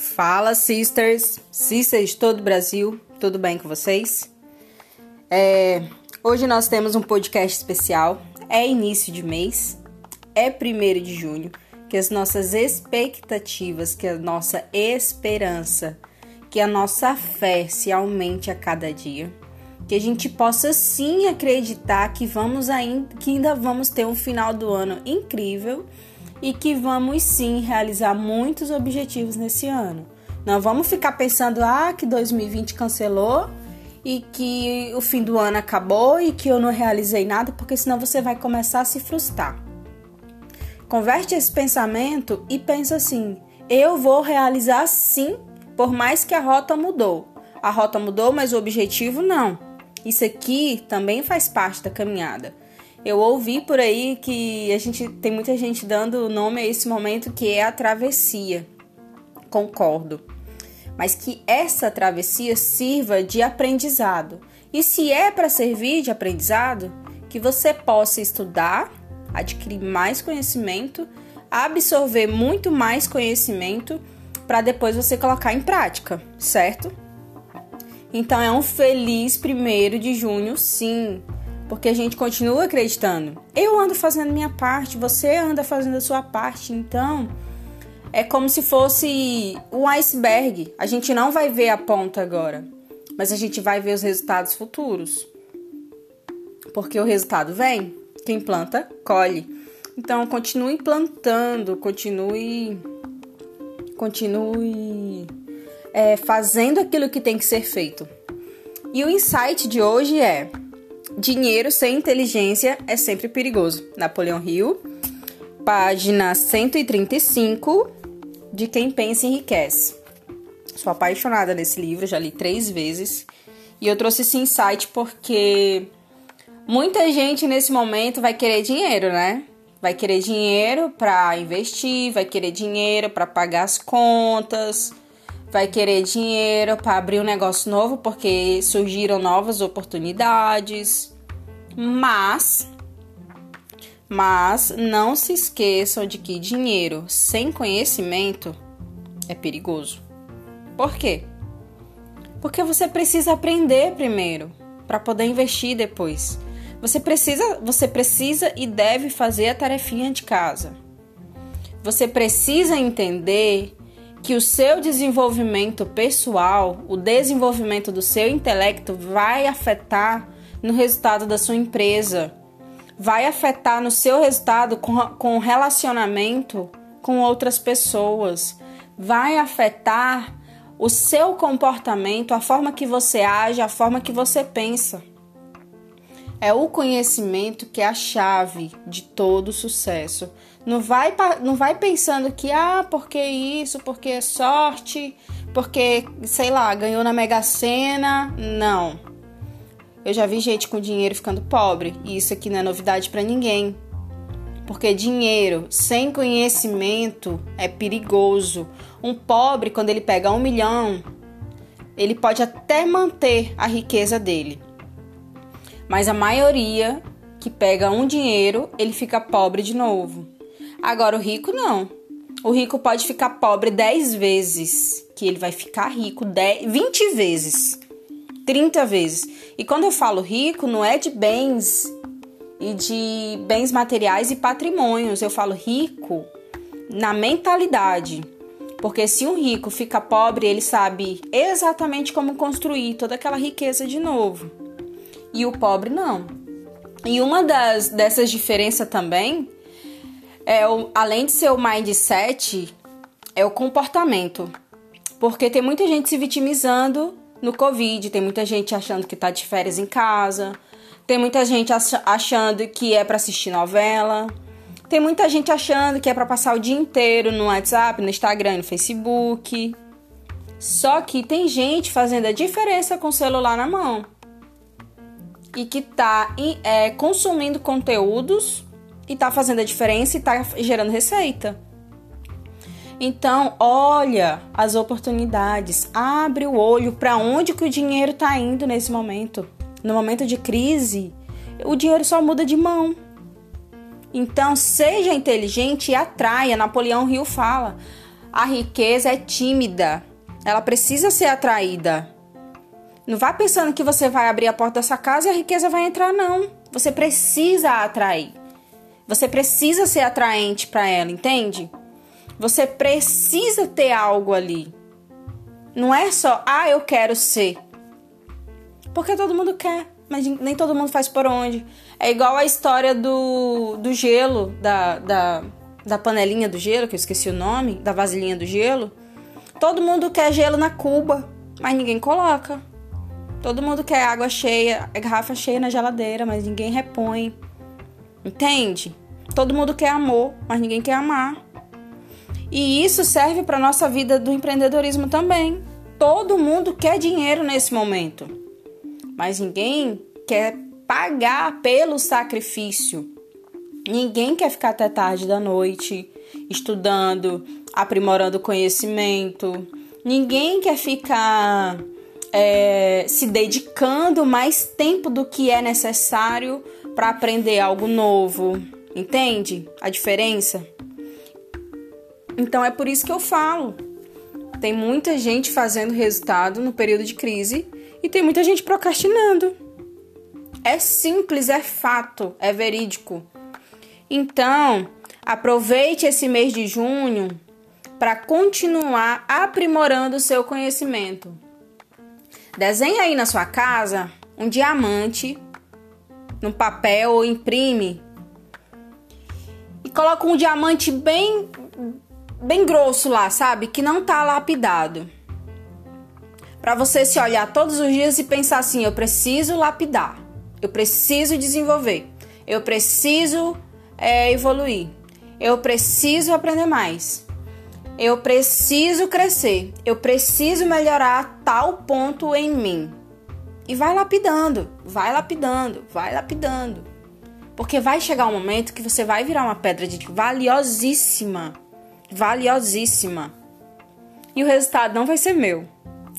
Fala, sisters, sisters todo o Brasil, tudo bem com vocês? É, hoje nós temos um podcast especial, é início de mês, é primeiro de junho, que as nossas expectativas, que a nossa esperança, que a nossa fé se aumente a cada dia, que a gente possa sim acreditar que vamos ainda, que ainda vamos ter um final do ano incrível e que vamos sim realizar muitos objetivos nesse ano. Não vamos ficar pensando ah que 2020 cancelou e que o fim do ano acabou e que eu não realizei nada, porque senão você vai começar a se frustrar. Converte esse pensamento e pensa assim: eu vou realizar sim, por mais que a rota mudou. A rota mudou, mas o objetivo não. Isso aqui também faz parte da caminhada. Eu ouvi por aí que a gente tem muita gente dando nome a esse momento que é a travessia. Concordo. Mas que essa travessia sirva de aprendizado. E se é para servir de aprendizado, que você possa estudar, adquirir mais conhecimento, absorver muito mais conhecimento para depois você colocar em prática, certo? Então é um feliz primeiro de junho, sim porque a gente continua acreditando. Eu ando fazendo minha parte, você anda fazendo a sua parte, então é como se fosse um iceberg. A gente não vai ver a ponta agora, mas a gente vai ver os resultados futuros. Porque o resultado vem, quem planta, colhe. Então continue plantando, continue continue é, fazendo aquilo que tem que ser feito. E o insight de hoje é Dinheiro sem inteligência é sempre perigoso. Napoleão Hill, página 135, de Quem Pensa Enriquece. Sou apaixonada nesse livro, já li três vezes. E eu trouxe esse insight porque muita gente nesse momento vai querer dinheiro, né? Vai querer dinheiro para investir, vai querer dinheiro para pagar as contas, vai querer dinheiro para abrir um negócio novo porque surgiram novas oportunidades. Mas mas não se esqueçam de que dinheiro sem conhecimento é perigoso. Por quê? Porque você precisa aprender primeiro para poder investir depois. Você precisa, você precisa e deve fazer a tarefinha de casa. Você precisa entender que o seu desenvolvimento pessoal, o desenvolvimento do seu intelecto vai afetar no resultado da sua empresa, vai afetar no seu resultado com, com relacionamento com outras pessoas, vai afetar o seu comportamento, a forma que você age, a forma que você pensa. É o conhecimento que é a chave de todo sucesso. Não vai, não vai pensando que, ah, porque isso, porque é sorte, porque, sei lá, ganhou na Mega Sena. Não. Eu já vi gente com dinheiro ficando pobre, e isso aqui não é novidade para ninguém. Porque dinheiro sem conhecimento é perigoso. Um pobre, quando ele pega um milhão, ele pode até manter a riqueza dele mas a maioria que pega um dinheiro, ele fica pobre de novo. Agora o rico não. O rico pode ficar pobre 10 vezes, que ele vai ficar rico 10, 20 vezes, 30 vezes. E quando eu falo rico, não é de bens e de bens materiais e patrimônios. Eu falo rico na mentalidade. Porque se um rico fica pobre, ele sabe exatamente como construir toda aquela riqueza de novo e o pobre não. E uma das dessas diferenças também é o, além de ser o mindset, é o comportamento. Porque tem muita gente se vitimizando no Covid, tem muita gente achando que tá de férias em casa, tem muita gente achando que é para assistir novela, tem muita gente achando que é para passar o dia inteiro no WhatsApp, no Instagram, no Facebook. Só que tem gente fazendo a diferença com o celular na mão e que está é, consumindo conteúdos e está fazendo a diferença e está gerando receita. Então, olha as oportunidades, abre o olho para onde que o dinheiro está indo nesse momento. No momento de crise, o dinheiro só muda de mão. Então, seja inteligente e atraia. Napoleão Hill fala: A riqueza é tímida. Ela precisa ser atraída. Não vá pensando que você vai abrir a porta da sua casa e a riqueza vai entrar, não. Você precisa atrair. Você precisa ser atraente para ela, entende? Você precisa ter algo ali. Não é só, ah, eu quero ser. Porque todo mundo quer, mas nem todo mundo faz por onde. É igual a história do, do gelo, da, da, da panelinha do gelo, que eu esqueci o nome, da vasilhinha do gelo. Todo mundo quer gelo na cuba, mas ninguém coloca. Todo mundo quer água cheia, garrafa cheia na geladeira, mas ninguém repõe. Entende? Todo mundo quer amor, mas ninguém quer amar. E isso serve para nossa vida do empreendedorismo também. Todo mundo quer dinheiro nesse momento, mas ninguém quer pagar pelo sacrifício. Ninguém quer ficar até tarde da noite estudando, aprimorando conhecimento. Ninguém quer ficar é, se dedicando mais tempo do que é necessário para aprender algo novo. Entende a diferença? Então é por isso que eu falo. Tem muita gente fazendo resultado no período de crise e tem muita gente procrastinando. É simples, é fato, é verídico. Então, aproveite esse mês de junho para continuar aprimorando o seu conhecimento. Desenhe aí na sua casa um diamante no papel ou imprime e coloca um diamante bem bem grosso lá, sabe? Que não tá lapidado. Para você se olhar todos os dias e pensar assim: eu preciso lapidar, eu preciso desenvolver, eu preciso é, evoluir, eu preciso aprender mais. Eu preciso crescer, eu preciso melhorar tal ponto em mim. E vai lapidando, vai lapidando, vai lapidando. Porque vai chegar um momento que você vai virar uma pedra de valiosíssima, valiosíssima. E o resultado não vai ser meu.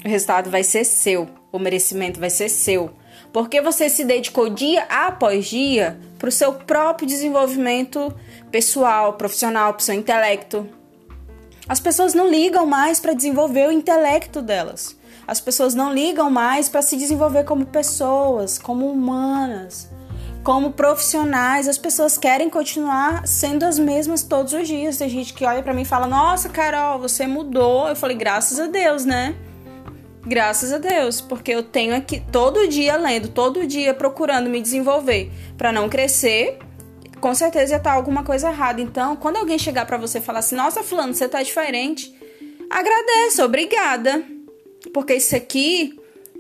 O resultado vai ser seu. O merecimento vai ser seu. Porque você se dedicou dia após dia para o seu próprio desenvolvimento pessoal, profissional, para o seu intelecto, as pessoas não ligam mais para desenvolver o intelecto delas. As pessoas não ligam mais para se desenvolver como pessoas, como humanas, como profissionais. As pessoas querem continuar sendo as mesmas todos os dias. Tem gente que olha para mim e fala: "Nossa, Carol, você mudou". Eu falei: "Graças a Deus, né?" Graças a Deus, porque eu tenho aqui todo dia lendo, todo dia procurando me desenvolver para não crescer com certeza ia estar alguma coisa errada. Então, quando alguém chegar para você e falar assim: "Nossa, fulano, você tá diferente", agradeça, obrigada. Porque isso aqui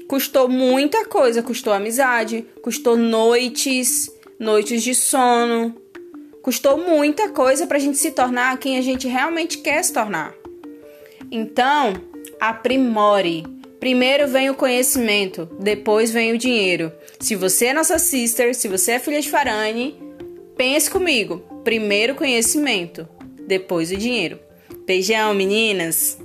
custou muita coisa, custou amizade, custou noites, noites de sono, custou muita coisa pra gente se tornar quem a gente realmente quer se tornar. Então, aprimore. Primeiro vem o conhecimento, depois vem o dinheiro. Se você é nossa sister, se você é filha de Farane, Pense comigo: primeiro conhecimento, depois o dinheiro. Beijão, meninas!